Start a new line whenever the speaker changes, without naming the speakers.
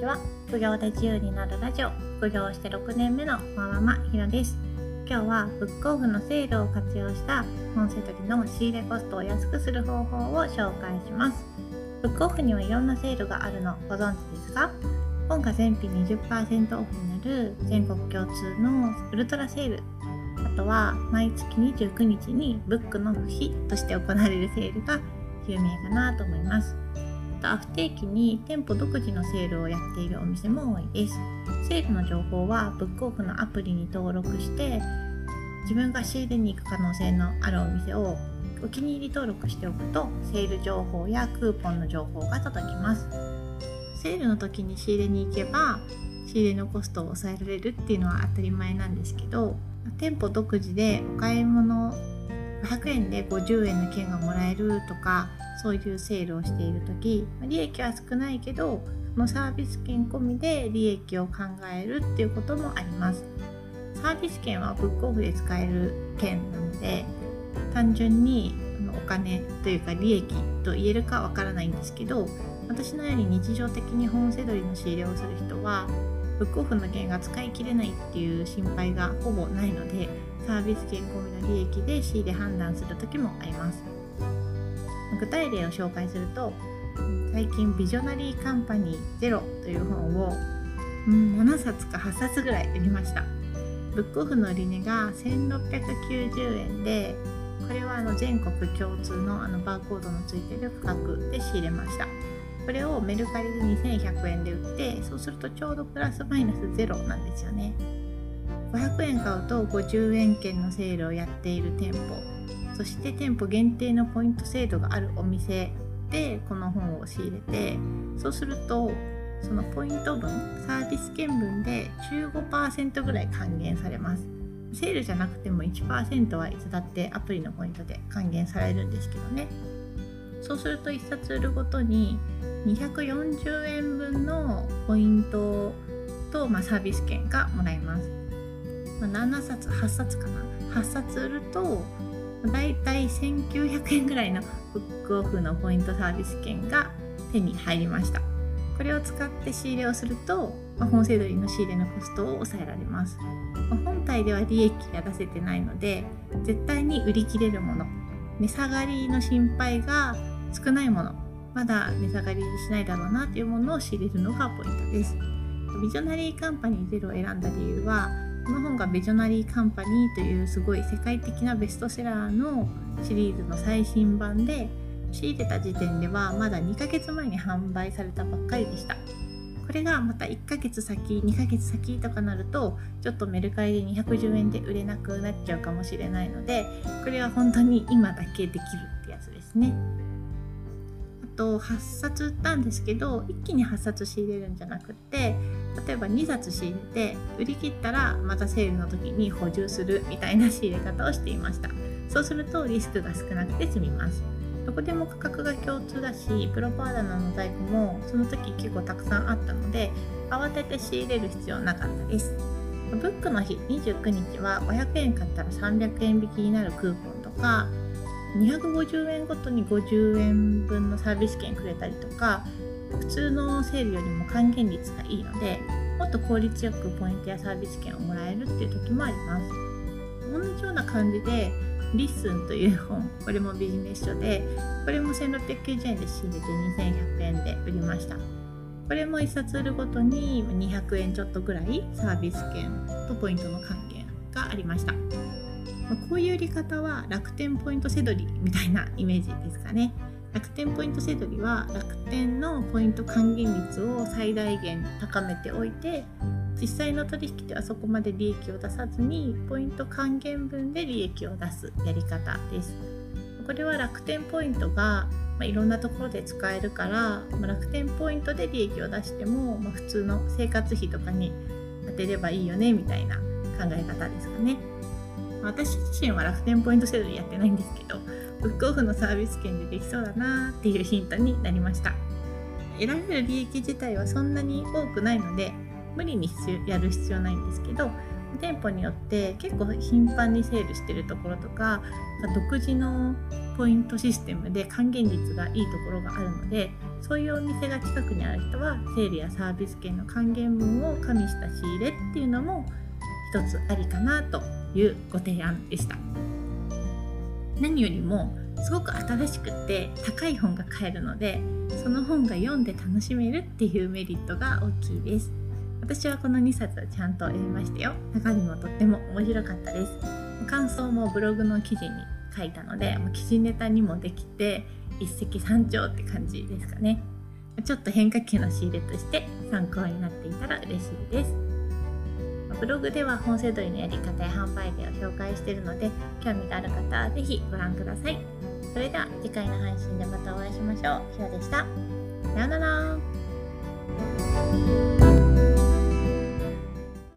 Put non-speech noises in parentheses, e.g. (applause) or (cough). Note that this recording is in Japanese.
ちは。副業で自由になるラジオ。副業して6年目のマママひろです。今日はブックオフのセールを活用した本セドリの仕入れコストを安くする方法を紹介します。ブックオフにはいろんなセールがあるのご存知ですか？本が全品20%オフになる全国共通のウルトラセール。あとは毎月29日にブックの日として行われるセールが有名かなと思います。と不定期に店舗独自のセールをやっているお店も多いです。セールの情報はブックオフのアプリに登録して自分が仕入れに行く可能性のあるお店をお気に入り登録しておくとセール情報やクーポンの情報が届きます。セールの時に仕入れに行けば仕入れのコストを抑えられるっていうのは当たり前なんですけど店舗独自でお買い物500円で50円の券がもらえるとかそういうセールをしている時利益は少ないけどそのサービス券込みで利益を考えるっていうこともあります。サービス券はブックオフで使える券なので単純にお金というか利益と言えるかわからないんですけど私のように日常的に本セドリの仕入れをする人はブックオフの券が使い切れないっていう心配がほぼないのでサービス券込みの利益で仕入れ判断する時もあります。具体例を紹介すると最近ビジョナリーカンパニーゼロという本を、ん、7冊か8冊ぐらい売りました。ブックオフの売値が1690円でこれはあの全国共通のあのバーコードのついてる価格で仕入れました。これをメルカリで2100円で売ってそうするとちょうどプラスマイナスゼロなんですよね。500円買うと50円券のセールをやっている店舗。そして店舗限定のポイント制度があるお店でこの本を仕入れてそうするとそのポイント分サービス券分で15%ぐらい還元されます。セールじゃなくても1%はいつだってアプリのポイントで還元されるんですけどね。そうすると1冊売るごとに240円分のポイントと、まあ、サービス券がもらえます。ま、7冊8冊かな。8冊売るとだいたい1900円ぐらいのブックオフのポイントサービス券が手に入りました。これを使って仕入れをすると、ま、本セドリの仕入れのコストを抑えられます、ま、本体では利益が出せてないので絶対に売り切れるもの。値下がりの心配が少ないもの。まだ値下がりしないだろうなというものを仕入れるのがポイントです。ビジョナリーカンパニーゼロを選んだ理由はこの本がビジョナリーカンパニーというすごい世界的なベストセラーのシリーズの最新版で仕入れた時点ではまだ2ヶ月前に販売されたばっかりでした。これがまた1ヶ月先2ヶ月先とかなるとちょっとメルカリで210円で売れなくなっちゃうかもしれないのでこれは本当に今だけできるってやつですね。と8冊売ったんですけど一気に8冊仕入れるんじゃなくて例えば2冊仕入れて売り切ったらまたセールの時に補充するみたいな仕入れ方をしていました。そうするとリスクが少なくて済みます。どこでも価格が共通だしプロパーダナの在庫もその時結構たくさんあったので慌てて仕入れる必要なかったです。ブックの日29日は500円買ったら300円引きになるクーポンとか250円ごとに50円分のサービス券くれたりとか普通のセールよりも還元率がいいのでもっと効率よくポイントやサービス券をもらえるっていう時もあります。同じような感じで LISTEN という本 (laughs) これもビジネス書でこれも1690円で仕入れて2100円で売りました。これも1冊売るごとに200円ちょっとぐらいサービス券とポイントの還元がありました。まこういう売り方は楽天ポイントセドリみたいなイメージですかね。楽天ポイントセドリは楽天のポイント還元率を最大限高めておいて実際の取引ではそこまで利益を出さずにポイント還元分で利益を出すやり方です。これは楽天ポイントが、ま、いろんなところで使えるから、ま、楽天ポイントで利益を出しても、ま、普通の生活費とかに当てればいいよねみたいな考え方ですかね。私自身は楽天ポイント制度やってないんですけどブックオフのサービス券でできそうだなっていうヒントになりました。得られる利益自体はそんなに多くないので無理にやる必要ないんですけど店舗によって結構頻繁にセールしてるところとか独自のポイントシステムで還元率がいいところがあるのでそういうお店が近くにある人はセールやサービス券の還元分を加味した仕入れっていうのも一つありかなというご提案でした。何よりもすごく新しくて高い本が買えるのでその本が読んで楽しめるっていうメリットが大きいです。私はこの2冊ちゃんと読みましたよ。中身もとっても面白かったです。感想もブログの記事に書いたので記事ネタにもできて一石三鳥って感じですかね。ちょっと変化球の仕入れとして参考になっていたら嬉しいです。ブログでは本セドリのやり方や販売例を紹介しているので興味がある方は是非ご覧くださいそれでは次回の配信でまたお会いしましょう。ひろでした。さようなら。